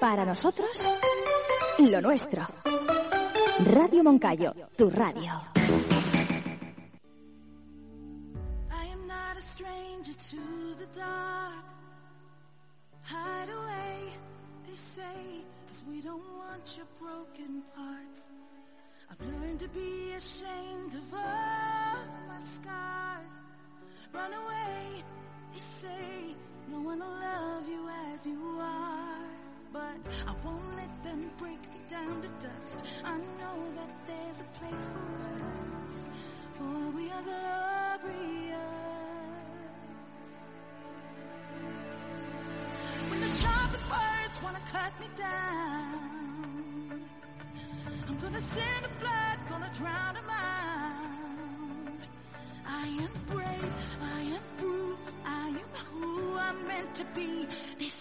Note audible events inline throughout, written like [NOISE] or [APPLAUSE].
Para nosotros, lo nuestro. Radio Moncayo, tu radio. I am not a stranger to the dark. Hide away, they say, cause we don't want your broken parts. I've learned to be ashamed of all my scars. Run away, they say, no one will love you as you are. But I won't let them break me down to dust. I know that there's a place for us, for we are glorious. When the sharpest words wanna cut me down, I'm gonna send the blood, gonna drown them out. I am brave, I am bruised, I am who I'm meant to be.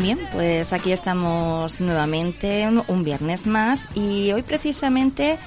Bien, pues aquí estamos nuevamente un- viernes más y hoy precisamente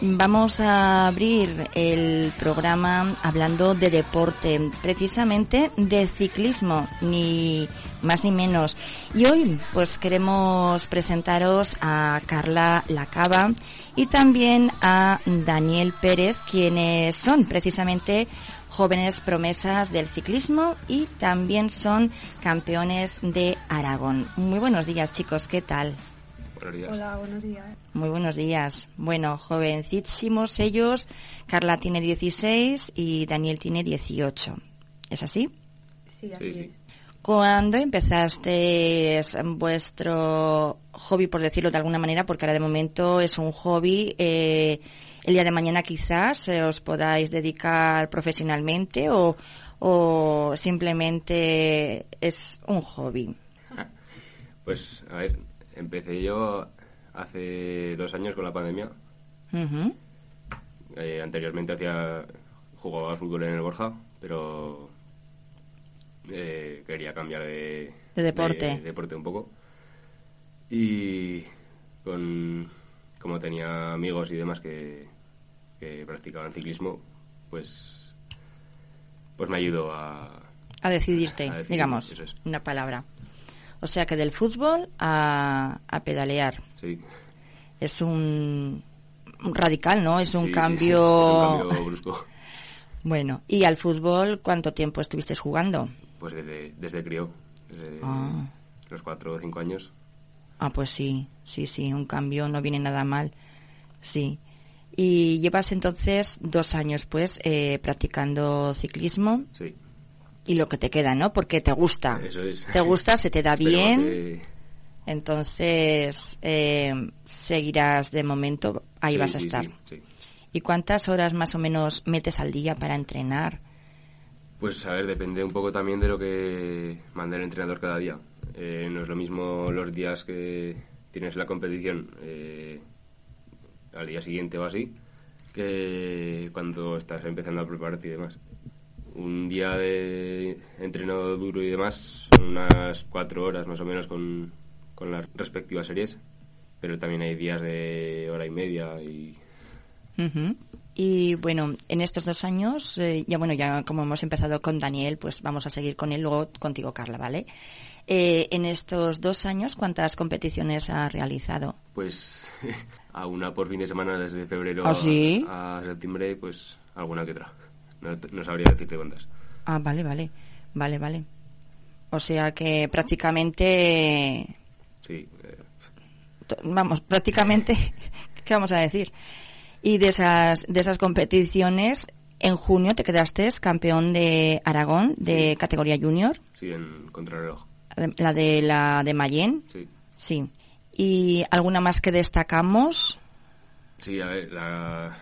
vamos a abrir el programa hablando de deporte, precisamente de ciclismo, ni más ni menos. Y hoy pues queremos presentaros a Carla Lacaba y también a Daniel Pérez, quienes son precisamente jóvenes promesas del ciclismo y también son campeones de Aragón. Muy buenos días chicos, ¿qué tal? Buenos días. Hola, buenos días. Muy buenos días. Bueno, jovencísimos ellos. Carla tiene 16 y Daniel tiene 18. ¿Es así? Sí, así Sí, sí. es. ¿Cuándo empezaste vuestro hobby, por decirlo de alguna manera? Porque ahora de momento es un hobby. eh, el día de mañana quizás eh, os podáis dedicar profesionalmente o, o simplemente es un hobby. Pues, a ver, empecé yo hace dos años con la pandemia. Eh, anteriormente hacía jugaba fútbol en el Borja, pero eh, quería cambiar de, De deporte. de deporte un poco. Y con como tenía amigos y demás que, que practicaban ciclismo, pues pues me ayudó a A decidirte, A decidir, digamos, es. una palabra. O sea que del fútbol a, a pedalear. sí, Es un, un radical, ¿no? Es sí, un sí, sí, cambio... es un cambio [LAUGHS] brusco. Bueno, ¿y al fútbol cuánto tiempo estuviste jugando? Pues desde, desde crío, desde Ah. los cuatro o cinco años. Ah, pues sí, sí, sí, un cambio no viene nada mal. Sí. Y llevas entonces dos años, pues, eh, practicando ciclismo Sí, y lo que te queda, ¿no? Porque te gusta. eso es. Te gusta, se te da bien. que- Entonces, eh, seguirás de momento, ahí sí, vas a sí, estar. sí. ¿Y cuántas horas más o menos metes al día para entrenar? Pues a ver, depende un poco también de lo que mande el entrenador cada día. Eh, no es lo mismo los días que tienes la competición eh, al día siguiente o así, que cuando estás empezando a prepararte y demás. Un día de entreno duro y demás son unas cuatro horas más o menos con, con las respectivas series, pero también hay días de hora y media y. Y bueno, en estos dos años, eh, ya bueno, ya como hemos empezado con Daniel, pues vamos a seguir con él, luego contigo, Carla, ¿vale? Eh, en estos dos años, ¿cuántas competiciones ha realizado? Pues [LAUGHS] a una por fin de semana desde febrero ¿Ah, sí? a, a septiembre, pues alguna que otra. No, no sabría decirte cuántas. Ah, vale, vale, vale, vale. O sea que prácticamente, Sí, eh, vamos, prácticamente, [LAUGHS] ¿qué vamos a decir? Y de esas, de esas competiciones, en junio te quedaste campeón de Aragón, de Sí. categoría junior, sí, en contrarreloj. la de la de Mayen, Sí. Sí. ¿Y alguna más que destacamos? Sí, a ver, la,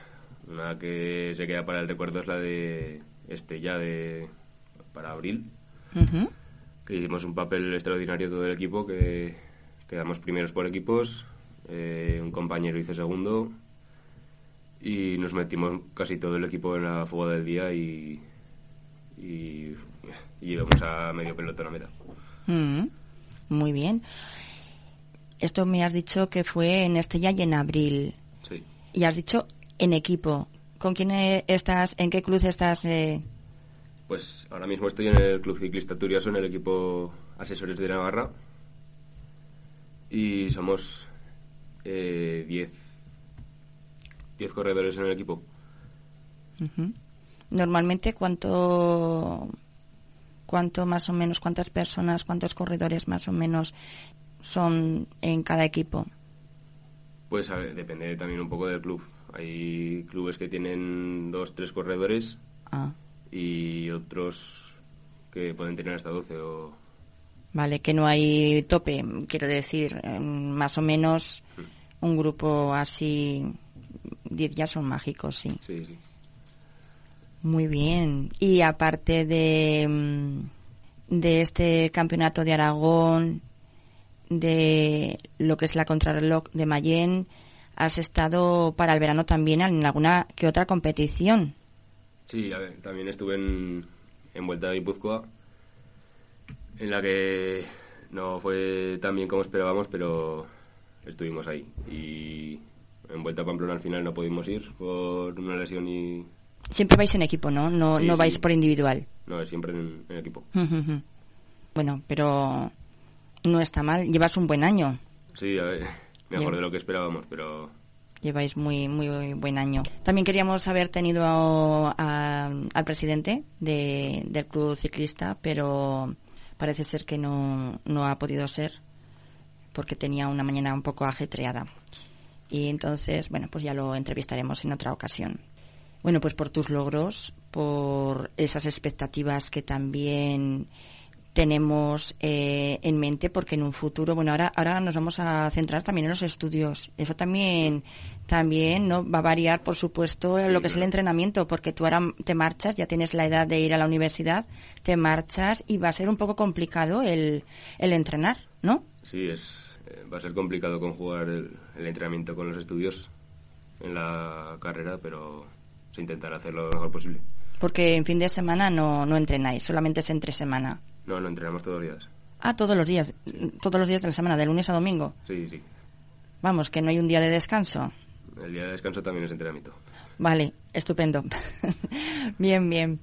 una que se queda para el recuerdo es la de este ya de para abril, que hicimos un papel extraordinario todo el equipo, que quedamos primeros por equipos, eh, un compañero hizo segundo y nos metimos casi todo el equipo en la fuga del día y, y, y llegamos a medio pelotón a meta. Mm, Muy bien. Esto me has dicho que fue en Estella y en abril. Sí. Y has dicho en equipo. ¿Con quién eh, estás? ¿En qué club estás? eh? Pues ahora mismo estoy en el Club Ciclista Turiaso, en el equipo Asesores de Navarra. Y somos 10 10 corredores en el equipo. Normalmente, ¿cuánto, ¿cuánto más o menos, cuántas personas, cuántos corredores más o menos son en cada equipo? Pues a ver, depende también un poco del club. Hay clubes que tienen dos, tres corredores Ah, y otros que pueden tener hasta 12 o... vale, que no hay tope, quiero decir, eh, más o menos un grupo así, 10 ya son mágicos, sí. Sí, sí. Muy bien. Y aparte de, mm, de este campeonato de Aragón, de lo que es la contrarreloj de Mayén, has estado para el verano también en alguna que otra competición. Sí, a ver, también estuve en, en Vuelta a Guipúzcoa, en la que no fue tan bien como esperábamos, pero estuvimos ahí. Y en Vuelta a Pamplona al final no pudimos ir por una lesión y... Siempre vais en equipo, ¿no? No, Sí, no vais sí. por individual. No, siempre en, en equipo. Bueno, pero no está mal. Llevas un buen año. Sí, a ver, mejor de lo que esperábamos, pero Lleváis muy, muy buen año. También queríamos haber tenido a- a- al presidente de- del club ciclista, pero parece ser que no, no ha podido ser porque tenía una mañana un poco ajetreada. Y entonces, bueno, pues ya lo entrevistaremos en otra ocasión. Bueno, pues por tus logros, por esas expectativas que también tenemos eh, en mente, porque en un futuro, bueno, ahora, ahora nos vamos a centrar también en los estudios. Eso también, también, ¿no? Va a variar, por supuesto, en Sí, lo que es el entrenamiento, porque tú ahora te marchas, ya tienes la edad de ir a la universidad, te marchas y va a ser un poco complicado el, el entrenar, ¿no? sí, es, eh, va a ser complicado conjugar el, el entrenamiento con los estudios en la carrera, pero se intentará hacerlo lo mejor posible. Porque en fin de semana no, no entrenáis, solamente es entre semana. No, no entrenamos todos los días. Ah, todos los días, todos los días de la semana, de lunes a domingo. Sí, sí. Vamos, que no hay un día de descanso. El día de descanso también es entrenamiento. Vale, estupendo. [LAUGHS] bien, bien.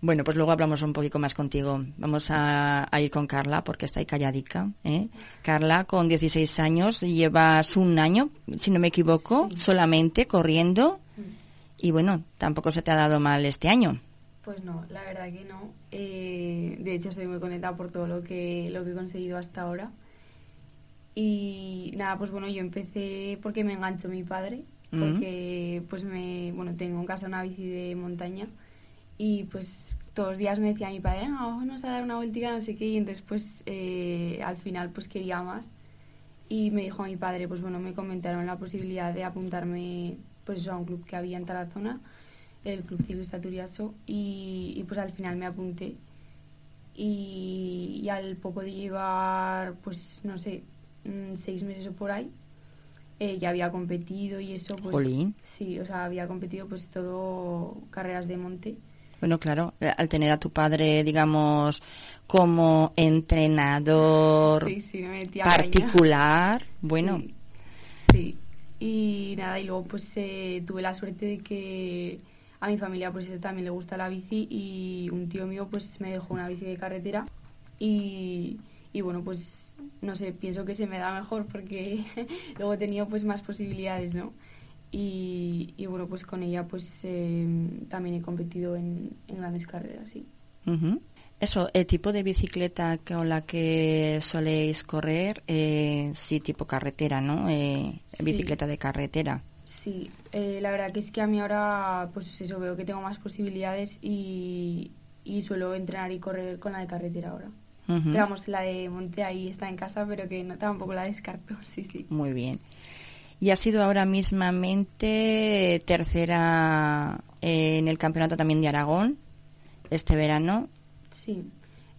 Bueno, pues luego hablamos un poquito más contigo. Vamos a, a ir con Carla porque está ahí calladica. ¿eh? Carla, con 16 años, llevas un año, si no me equivoco, solamente corriendo. Y bueno, tampoco se te ha dado mal este año. Pues no, la verdad que no. Eh, de hecho, estoy muy contenta por todo lo que, lo que he conseguido hasta ahora. Y nada, pues bueno, yo empecé porque me enganchó mi padre, Mm. porque pues me, bueno, tengo en casa una bici de montaña y pues todos los días me decía mi padre, "Venga, vamos a dar una vueltica, no sé qué, y entonces pues eh, al final pues quería más. Y me dijo mi padre, pues bueno, me comentaron la posibilidad de apuntarme pues eso, a un club que había en Tarazona, el Club Ciclista Turiaso, y, y, pues al final me apunté. Y, y al poco de llevar, pues no sé, mm, seis meses o por ahí, eh, ya había competido y eso, pues Jolín. sí, o sea, había competido pues todo carreras de monte. Bueno, claro, al tener a tu padre, digamos, como entrenador Sí, sí, me caña. particular, bueno, Sí, sí. Y nada, y luego pues eh, tuve la suerte de que a mi familia pues también le gusta la bici y un tío mío pues me dejó una bici de carretera y, y bueno pues no sé, pienso que se me da mejor porque [LAUGHS] luego he tenido pues más posibilidades, ¿no? Y, y bueno, pues con ella pues eh, también he competido en, en grandes carreras, sí. Eso, el tipo de bicicleta con la que soléis correr, eh, sí, tipo carretera, ¿no? Eh, Sí. Bicicleta de carretera. Sí, eh, la verdad que es que a mí ahora, pues eso, veo que tengo más posibilidades y, y suelo entrenar y correr con la de carretera ahora. Pero vamos, la de monte ahí está en casa, pero que no, tampoco la descarto, [LAUGHS] sí, sí. Muy bien. Y ha sido ahora mismamente tercera en el campeonato también de Aragón. este verano. Sí.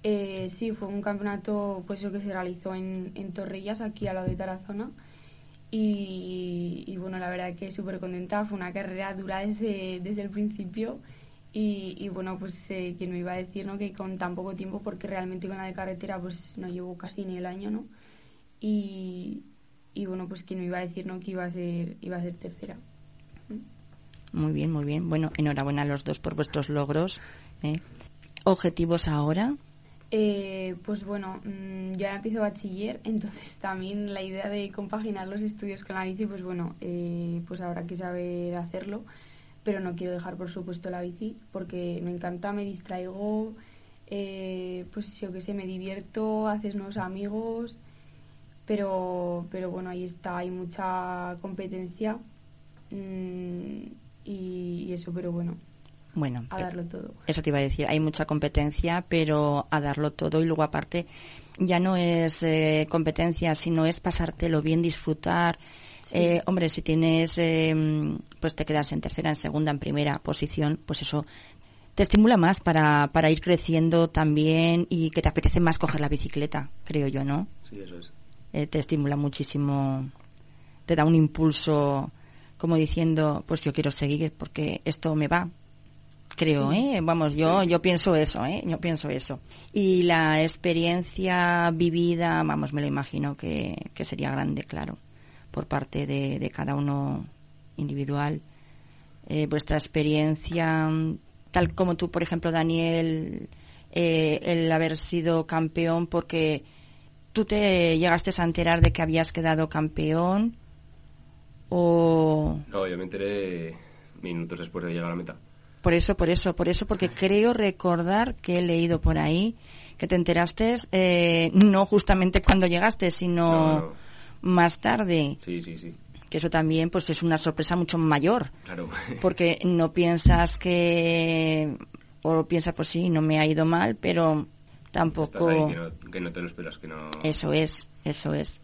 Eh, sí, fue un campeonato pues eso que se realizó en, en Torrellas, aquí al lado de Tarazona. Y, bueno, la verdad que súper contenta. Fue una carrera dura desde, desde el principio. Y, y bueno, pues eh, quien me iba a decir ¿no? que con tan poco tiempo, porque realmente con la de carretera pues no llevo casi ni el año, ¿no? Y, y bueno, pues quien me iba a decir ¿no? que iba a ser, iba a ser tercera. Muy bien, muy bien. Bueno, enhorabuena a los dos por vuestros logros. ¿eh? ¿Objetivos ahora? Eh, pues bueno, mm, yo ahora empiezo bachiller, [LAUGHS] entonces también la idea de compaginar los estudios con la bici, pues bueno, eh, pues habrá que saber hacerlo, pero no quiero dejar por supuesto la bici porque me encanta, me distraigo, eh, pues yo que sé, me divierto, haces nuevos amigos, pero, pero bueno, ahí está, hay mucha competencia mm, y, y eso, pero bueno, Bueno, a pe- darlo todo. eso te iba a decir, hay mucha competencia, pero a darlo todo y luego aparte ya no es eh, competencia, sino es pasártelo bien, disfrutar. Eh, hombre, si tienes, eh, pues te quedas en tercera, en segunda, en primera posición, pues eso te estimula más para, para ir creciendo también y que te apetece más coger la bicicleta, creo yo, ¿no? Sí, eso es. eh, te estimula muchísimo, te da un impulso como diciendo, pues yo quiero seguir porque esto me va. Creo, ¿eh? Vamos, yo, yo pienso eso, ¿eh? Yo pienso eso. Y la experiencia vivida, vamos, me lo imagino que, que sería grande, claro, por parte de, de cada uno individual. Eh, vuestra experiencia, tal como tú, por ejemplo, Daniel, eh, el haber sido campeón porque tú te llegaste a enterar de que habías quedado campeón o No, yo me enteré minutos después de llegar a la meta. Por eso, por eso, por eso, porque creo recordar que he leído por ahí que te enteraste eh, no justamente cuando llegaste, sino No, no. más tarde, Sí, sí, sí. que eso también pues es una sorpresa mucho mayor, Claro. [LAUGHS] porque no piensas que o piensas pues sí, no me ha ido mal, pero tampoco Estás ahí, que, no, que no te lo esperas, que no... Eso es, eso es.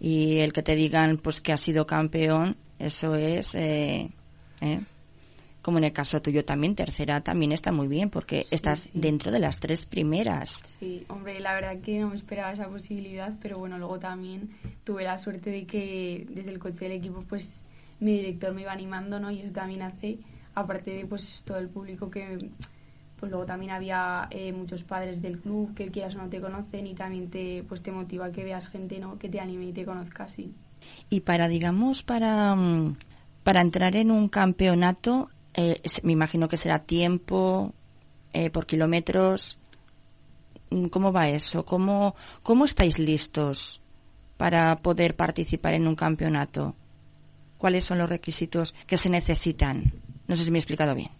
Y el que te digan pues que has sido campeón, eso es, eh, ¿eh? Como en el caso tuyo también, tercera también está muy bien porque estás sí. dentro de las tres primeras. Sí, hombre, la verdad que no me esperaba esa posibilidad, pero bueno, luego también tuve la suerte de que desde el coche del equipo, pues mi director me iba animando, ¿no? Y eso también hace, aparte de pues todo el público que, pues luego también había eh, muchos padres del club que quieras o no te conocen y también te, pues te motiva que veas gente, ¿no? Que te anime y te conozca, sí. Y para, digamos, para, mm, para entrar en un campeonato, eh, me imagino que será tiempo, eh, por kilómetros. Mm, ¿Cómo va eso? ¿Cómo, ¿Cómo estáis listos para poder participar en un campeonato? ¿Cuáles son los requisitos que se necesitan? No sé si me he explicado bien.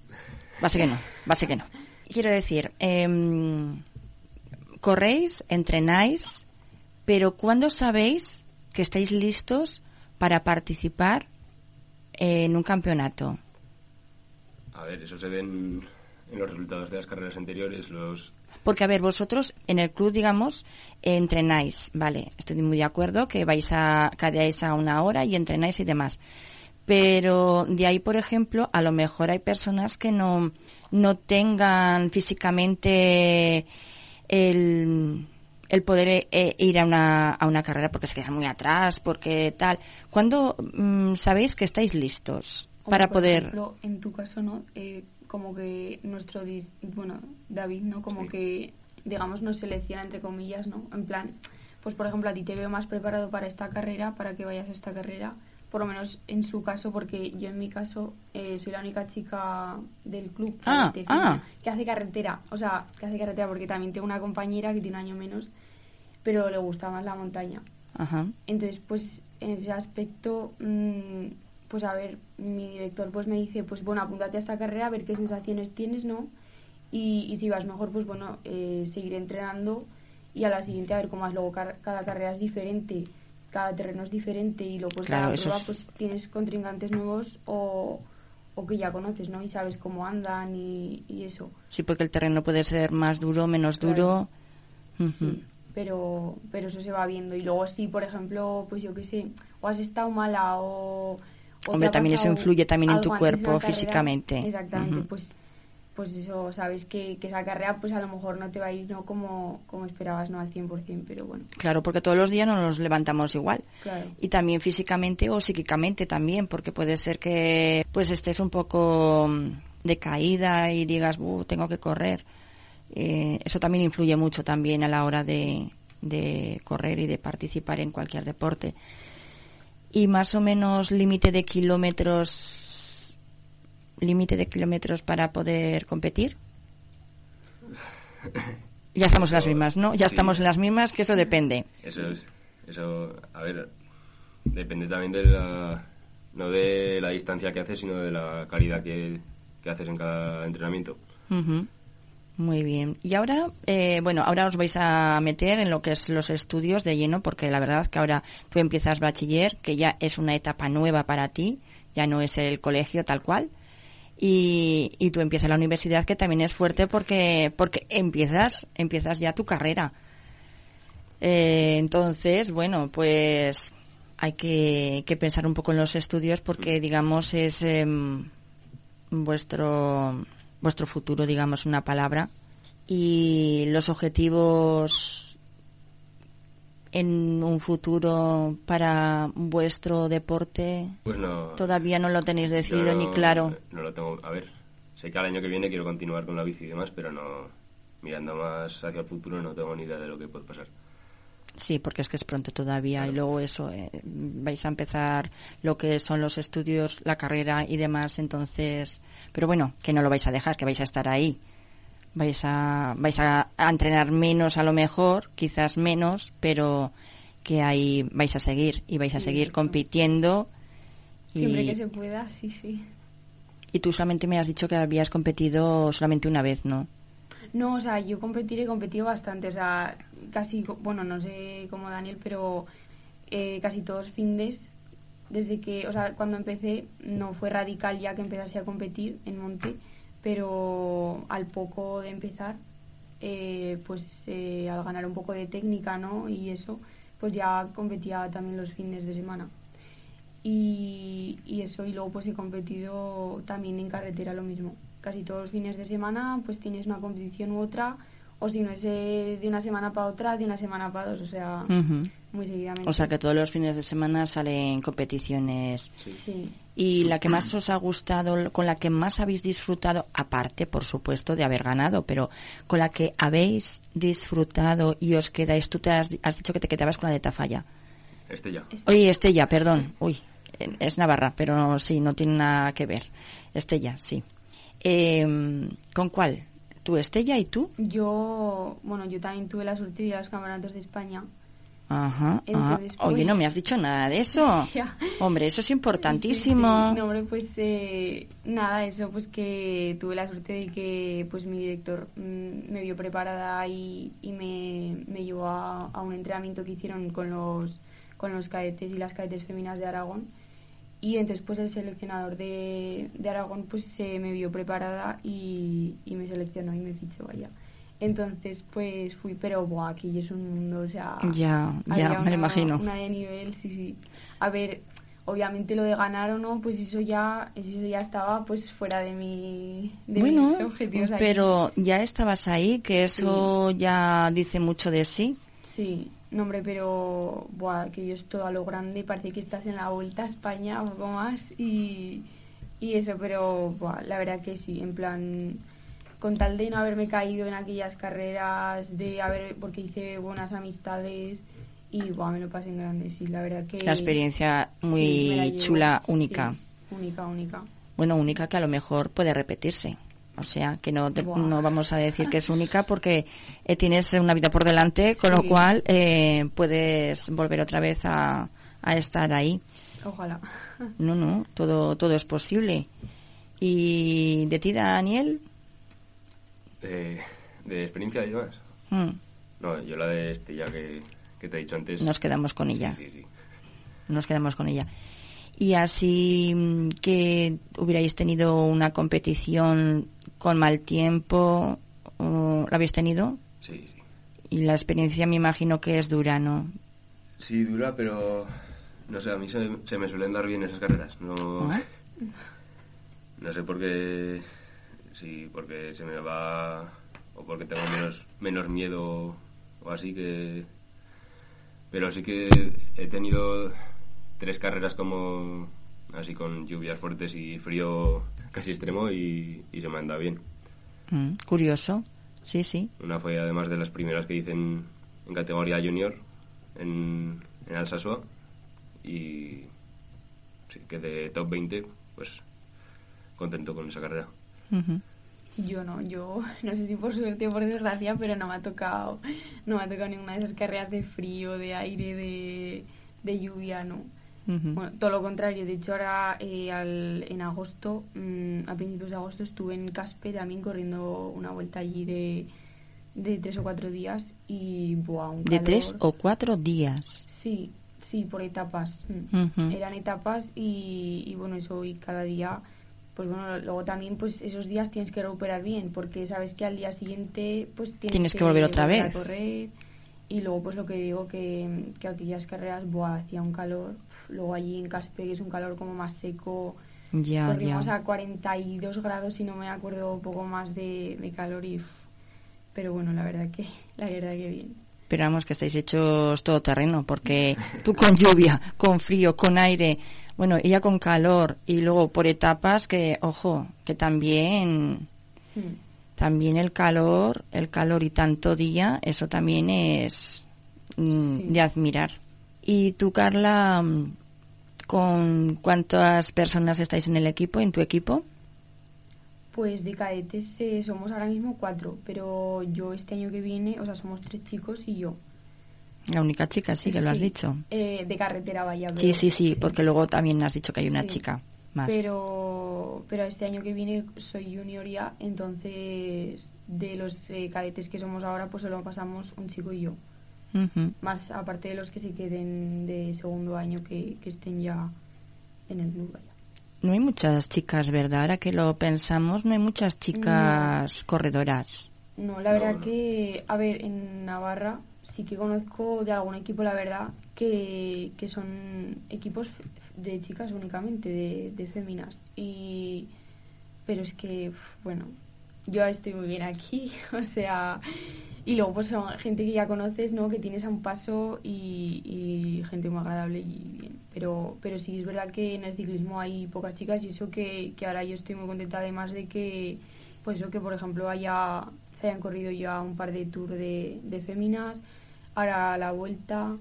Va a que no, va a ser que no. Quiero decir, em, corréis, entrenáis, pero ¿cuándo sabéis que estáis listos para participar en un campeonato? A ver, eso se ve en, en los resultados de las carreras anteriores, los... Porque, a ver, vosotros en el club, digamos, entrenáis, vale, estoy muy de acuerdo que vais a, cadeáis a una hora y entrenáis y demás. Pero de ahí, por ejemplo, a lo mejor hay personas que no, no tengan físicamente el, el poder eh, ir a una, a una carrera porque se quedan muy atrás, porque tal. ¿Cuándo mm, sabéis que estáis listos para por poder... ejemplo, en tu caso, ¿no? Eh, como que nuestro, bueno, David, ¿no? Como Sí. que, digamos, nos selecciona, entre comillas, ¿no? En plan, pues por ejemplo, a ti te veo más preparado para esta carrera, para que vayas a esta carrera, por lo menos en su caso, porque yo en mi caso eh, soy la única chica del club que, Ah, ah. que hace carretera, o sea, que hace carretera, porque también tengo una compañera que tiene un año menos, pero le gusta más la montaña. Ajá. Entonces, pues en ese aspecto, mm, pues a ver, mi director pues me dice, pues bueno, apúntate a esta carrera, a ver qué sensaciones tienes, ¿no? Y, y si vas mejor, pues bueno, eh, seguir entrenando y a la siguiente a ver cómo vas. Luego car- cada carrera es diferente, cada terreno es diferente y luego pues Claro, cada prueba es- pues tienes contrincantes nuevos o, o que ya conoces, ¿no? Y sabes cómo andan y, y eso. Sí, porque el terreno puede ser más duro, menos duro. Sí, pero, pero eso se va viendo. Y luego sí, por ejemplo, pues yo qué sé, o has estado mala o... Hombre, también eso influye también en tu cuerpo físicamente. Exactamente, pues, pues eso, sabes que, que esa carrera pues a lo mejor no te va a ir no como, como esperabas, no al 100%, pero bueno, Claro, porque todos los días no nos levantamos igual. claro. Y también físicamente o psíquicamente también, porque puede ser que pues estés un poco mm, decaída y digas, "Uh, tengo que correr. Eh, eso también influye mucho también a la hora de, de correr y de participar en cualquier deporte. Y más o menos límite de kilómetros, límite de kilómetros para poder competir. Ya estamos en las mismas, ¿no? Ya sí. estamos en las mismas, que eso depende. Eso es. Eso, a ver, depende también de la. No de la distancia que haces, sino de la calidad que, que haces en cada entrenamiento. Muy bien. Y ahora, eh, bueno, ahora os vais a meter en lo que es los estudios de lleno, porque la verdad que ahora tú empiezas bachiller, que ya es una etapa nueva para ti, ya no es el colegio tal cual. Y, y tú empiezas la universidad, que también es fuerte porque, porque empiezas, empiezas ya tu carrera. Eh, entonces, bueno, pues hay que, que pensar un poco en los estudios porque, digamos, es em, vuestro vuestro futuro, digamos, una palabra. Y los objetivos en un futuro para vuestro deporte Pues no. todavía no lo tenéis decidido no- ni claro. No lo tengo. A ver, sé que al año que viene quiero continuar con la bici y demás, pero no. Mirando más hacia el futuro, no tengo ni idea de lo que puede pasar. Sí, porque es que es pronto todavía y luego eso, eh, vais a empezar lo que son los estudios, la carrera y demás, entonces, pero bueno, que no lo vais a dejar, que vais a estar ahí. Vais a, vais a, a entrenar menos a lo mejor, quizás menos, pero que ahí vais a seguir y vais a Sí, seguir compitiendo. Siempre Y, que se pueda, sí, sí. y tú solamente me has dicho que habías competido solamente una vez, ¿no? No, o sea, yo competir he competido bastante, o sea, casi, bueno, no sé cómo Daniel, pero eh, casi todos findes, desde que, o sea, cuando empecé no fue radical ya que empezase a competir en monte, pero al poco de empezar, eh, pues eh, al ganar un poco de técnica, ¿no? Y eso, pues ya competía también los fines de semana. Y, y eso, y luego pues he competido también en carretera lo mismo. Casi todos los fines de semana pues tienes una competición u otra, o si no es eh, de una semana para otra, de una semana para dos, o sea, muy seguidamente. O sea que todos los fines de semana salen competiciones Sí. Sí. Y la que más os ha gustado, con la que más habéis disfrutado, aparte, por supuesto, de haber ganado, pero con la que habéis disfrutado y os quedáis, tú te has, has dicho que te quedabas con la de Tafalla. Este ya. Oye, Estella, perdón. Uy, es Navarra, pero sí, no tiene nada que ver. Estella, sí. Eh, ¿Con cuál? ¿Tú, Estella, y tú? Yo, bueno, yo también tuve la suerte de ir a los campeonatos de España. Ajá. Entonces, Oye, pues- no me has dicho nada de eso. [LAUGHS] Hombre, eso es importantísimo. Sí, sí. No, hombre, pues eh, nada, eso pues que tuve la suerte de que pues mi director mm, me vio preparada y, y me, me llevó a, a un entrenamiento que hicieron con los, con los cadetes y las cadetes féminas de Aragón. Y entonces pues el seleccionador de, de Aragón pues se me vio preparada y, y me seleccionó y me fichó allá. Entonces pues fui, pero buah, aquí es un mundo, o sea... Ya, me lo una- imagino. Una de nivel, sí, sí. A ver, obviamente lo de ganar o no, pues eso ya, eso ya estaba pues fuera de mi, de bueno, mis objetivos. ahí. pero ya estabas ahí, que eso ya dice mucho de sí. Sí, no hombre, pero buah, que yo estoy a lo grande, parece que estás en la vuelta a España o algo más y, y eso, pero buah, la verdad que sí, en plan, con tal de no haberme caído en aquellas carreras, de haber, porque hice buenas amistades y buah, me lo pasé en grande, sí, la verdad que... La experiencia muy Sí, me la llevo, chula, sí, única. única, única. Bueno, única que a lo mejor puede repetirse. O sea, que no, te- no vamos a decir que es única porque eh, tienes una vida por delante, con lo cual eh, puedes volver otra vez a, a estar ahí. Ojalá. No, no, todo, todo es posible. ¿Y de ti, Daniel? Eh, de experiencia demás. Mm, No, yo la de este ya que, que te he dicho antes. Nos quedamos con ella. Sí, sí, sí. nos quedamos con ella. Y así mm, que hubierais tenido una competición con mal tiempo, ¿o ¿la habéis tenido? Sí, sí. Y la experiencia me imagino que es dura, ¿no? Sí, dura, pero no sé, a mí se, se me suelen dar bien esas carreras. No, Ah. no sé por qué sí, porque se me va o porque tengo menos, menos miedo o así que... Pero sí que he tenido tres carreras como así con lluvias fuertes y frío casi extremo y, y se me anda bien. Mm, curioso, sí, sí. Una fue además de las primeras que hice en, en categoría junior en, en Alsasua y sí, quedé top 20, pues contento con esa carrera. Yo no, yo no sé si por suerte o por desgracia, pero no me ha tocado, no me ha tocado ninguna de esas carreras de frío, de aire, de, de lluvia, no. Bueno, todo lo contrario, de hecho ahora eh, al- en agosto, mm, a principios de agosto estuve en Caspe también corriendo una vuelta allí de, de tres o cuatro días y buah, un De tres calor. o cuatro días. Sí, sí, por etapas. mm. Eran etapas y, y bueno, eso y cada día, pues bueno, luego también pues esos días tienes que recuperar bien porque sabes que al día siguiente pues tienes, Tienes que volver otra a vez. correr y luego pues lo que digo que, que aquellas carreras, buah, hacía un calor. Luego allí en Caspe es un calor como más seco, Ya, corrimos ya. a 42 grados si no me acuerdo un poco más de, de calor y... Pero bueno, la verdad que, [LAUGHS] la verdad que bien. Pero vamos, que estáis hechos todo terreno, porque tú con lluvia, con frío, con aire, bueno, ella con calor y luego por etapas que, ojo, que también, Mm. también el calor, el calor y tanto día, eso también es mm, Sí. de admirar. Y tú, Carla, mm, ¿con cuántas personas estáis en el equipo, en tu equipo? Pues de cadetes eh, somos ahora mismo cuatro, pero yo este año que viene, o sea, somos tres chicos y yo. La única chica, sí, que lo has dicho. eh, de carretera vaya. Sí, sí, sí, porque luego también has dicho que hay una Sí. chica más. Pero, pero este año que viene soy junior ya, entonces de los eh, cadetes que somos ahora, pues solo pasamos un chico y yo. Más aparte de los que se queden de segundo año que, que estén ya en el club. No hay muchas chicas, ¿verdad? Ahora que lo pensamos, no hay muchas chicas corredoras. No, la verdad No, que, a ver, en Navarra sí que conozco de algún equipo, la verdad, que, que son equipos de chicas únicamente, de, de féminas. Y, pero es que, bueno, yo estoy muy bien aquí, [LAUGHS] o sea, y luego pues gente que ya conoces, ¿no? Que tienes a un paso y, y gente muy agradable y bien. Pero, pero sí es verdad que en el ciclismo hay pocas chicas y eso que, que ahora yo estoy muy contenta además de que, pues eso que por ejemplo haya, se hayan corrido ya un par de tours de, de féminas, ahora la vuelta,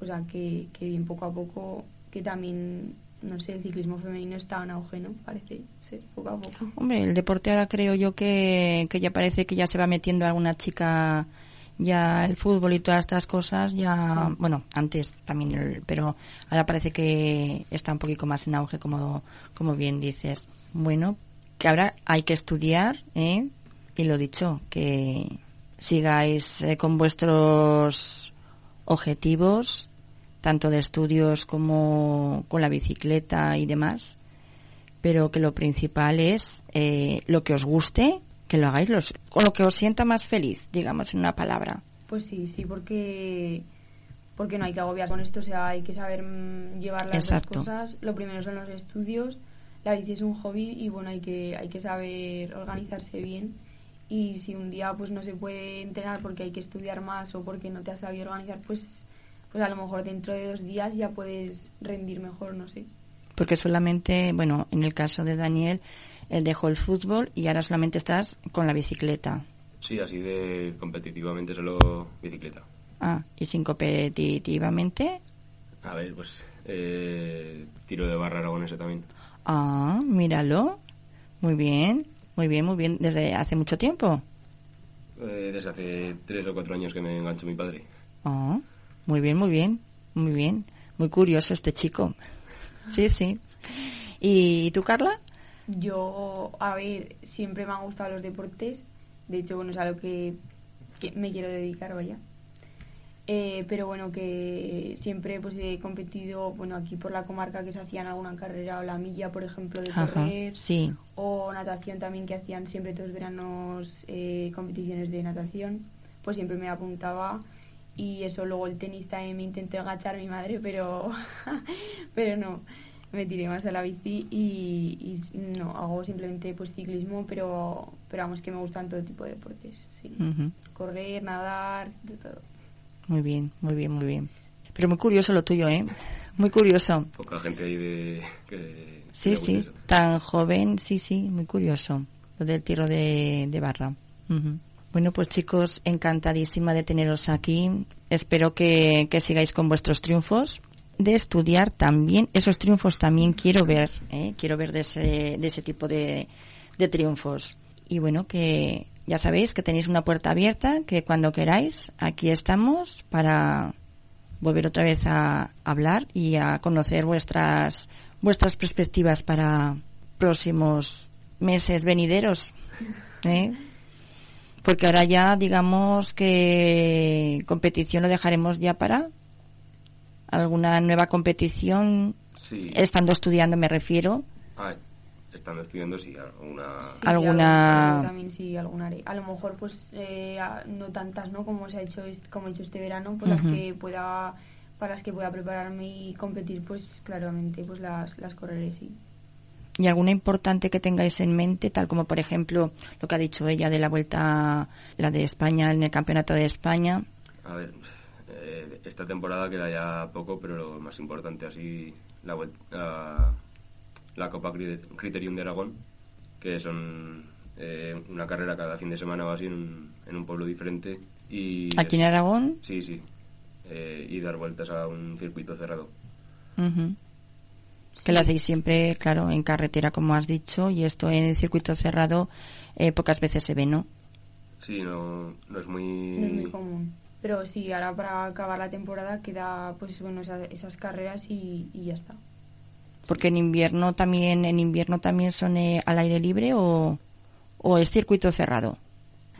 o sea que, que bien poco a poco, que también, no sé, el ciclismo femenino está en auge, ¿no? Parece ser, poco a poco. Hombre, el deporte ahora creo yo que, que ya parece que ya se va metiendo alguna chica, ya el fútbol y todas estas cosas, ya, Sí. bueno, antes también, el- pero ahora parece que está un poquito más en auge, como, como bien dices. Bueno, que ahora hay que estudiar, ¿eh? Y lo dicho, que sigáis eh, con vuestros objetivos, tanto de estudios como con la bicicleta y demás, pero que lo principal es eh, lo que os guste, que lo hagáis los, con lo que os sienta más feliz, digamos en una palabra. Pues sí, sí, porque porque no hay que agobiarse con esto, o sea, hay que saber mm, llevar las dos cosas. Lo primero son los estudios, la bici es un hobby y bueno, hay que hay que saber organizarse bien. Y si un día pues no se puede entrenar porque hay que estudiar más o porque no te has sabido organizar, pues pues a lo mejor dentro de dos días ya puedes rendir mejor, no sé. Porque solamente, bueno, en el caso de Daniel, él dejó el fútbol y ahora solamente estás con la bicicleta. Sí, así de competitivamente solo bicicleta. Ah, y sin competitivamente. A ver, pues eh, tiro de barra aragonesa también. Ah, míralo. Muy bien, muy bien, muy bien. Desde hace mucho tiempo. Eh, desde hace tres o cuatro años que me enganchó mi padre. Ah, muy bien, muy bien, muy bien. Muy curioso este chico. Sí, sí. ¿Y tú, Carla? Yo, a ver, siempre me han gustado los deportes. De hecho, bueno, es a lo que, que me quiero dedicar, vaya. Eh, pero bueno, que siempre pues he competido, bueno, aquí por la comarca que se hacían alguna carrera o la milla, por ejemplo, de Ajá, correr. sí. O natación también, que hacían siempre todos los veranos eh, competiciones de natación. Pues siempre me apuntaba. Y eso, luego el tenis también me intenté agachar mi madre, pero, [LAUGHS] pero no. me tiré más a la bici y, y no, hago simplemente pues ciclismo, pero, pero vamos que me gustan todo tipo de deportes, sí. Correr, nadar, de todo. Muy bien, muy bien, muy bien. Pero muy curioso lo tuyo, ¿eh? Muy curioso. Poca gente ahí de... Que, Sí, que sí, tan joven, sí, sí, muy curioso. Lo del tiro de, de barra. Ujú. Bueno, pues chicos, encantadísima de teneros aquí. Espero que, sigáis con vuestros triunfos. De estudiar también, esos triunfos también quiero ver, ¿eh? quiero ver de ese, de ese tipo de, de triunfos. Y bueno, que ya sabéis que tenéis una puerta abierta, que cuando queráis, aquí estamos para volver otra vez a hablar y a conocer vuestras vuestras perspectivas para próximos meses venideros. ¿eh? Porque ahora ya digamos que competición lo dejaremos ya para alguna nueva competición, Sí. estando estudiando me refiero. Ah, estando estudiando, sí, alguna... Sí, Alguna- también sí, alguna haré. A lo mejor, pues, eh, no tantas, ¿no? Como se ha hecho, como he hecho este verano, pues las que pueda, para las que pueda prepararme y competir, pues, claramente, pues las, las correré, sí. Y alguna importante que tengáis en mente, tal como por ejemplo lo que ha dicho ella de la vuelta, la de España en el Campeonato de España. A ver, eh, esta temporada queda ya poco, pero lo más importante así, la, la, la Copa Cri- Criterium de Aragón, que son eh, una carrera cada fin de semana o así en un, en un pueblo diferente. Y Aquí en Aragón. Sí, sí. Eh, y dar vueltas a un circuito cerrado. Ujú. Que lo hacéis siempre, claro, en carretera, como has dicho, y esto en el circuito cerrado eh, pocas veces se ve, ¿no? Sí, no, no es muy... No es muy común. Pero sí, ahora para acabar la temporada queda, pues, bueno, esa- esas carreras y, y ya está. Porque en invierno también, en invierno también son eh, al aire libre o, o es circuito cerrado.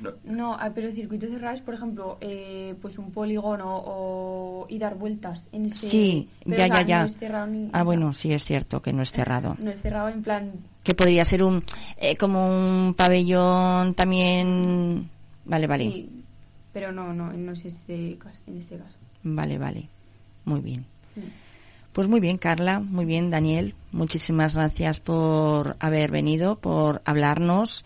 No, No, ah, pero circuitos cerrados, por ejemplo, eh, pues un polígono o y dar vueltas en ese... Sí, pero, ya, o sea, ya, ya. No es cerrado ni- Ah, bueno, sí es cierto que no es cerrado. No es cerrado en plan... Que podría ser un, eh, como un pabellón también. Vale, vale. Sí, pero no, no, no es ese cas- en este caso. Vale, vale. Muy bien. Sí. Pues muy bien, Carla, muy bien, Daniel. Muchísimas gracias por haber venido, por hablarnos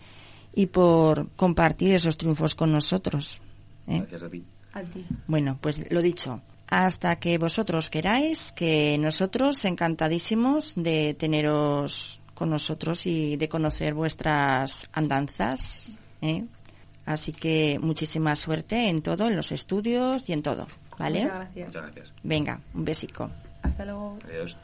y por compartir esos triunfos con nosotros. ¿eh? gracias a ti. A ti. Bueno, pues lo dicho. Hasta que vosotros queráis, que nosotros encantadísimos de teneros con nosotros y de conocer vuestras andanzas. ¿eh? Así que muchísima suerte en todo, en los estudios y en todo. ¿Vale? Muchas gracias. Muchas gracias. Venga, un besico. Hasta luego. Adiós.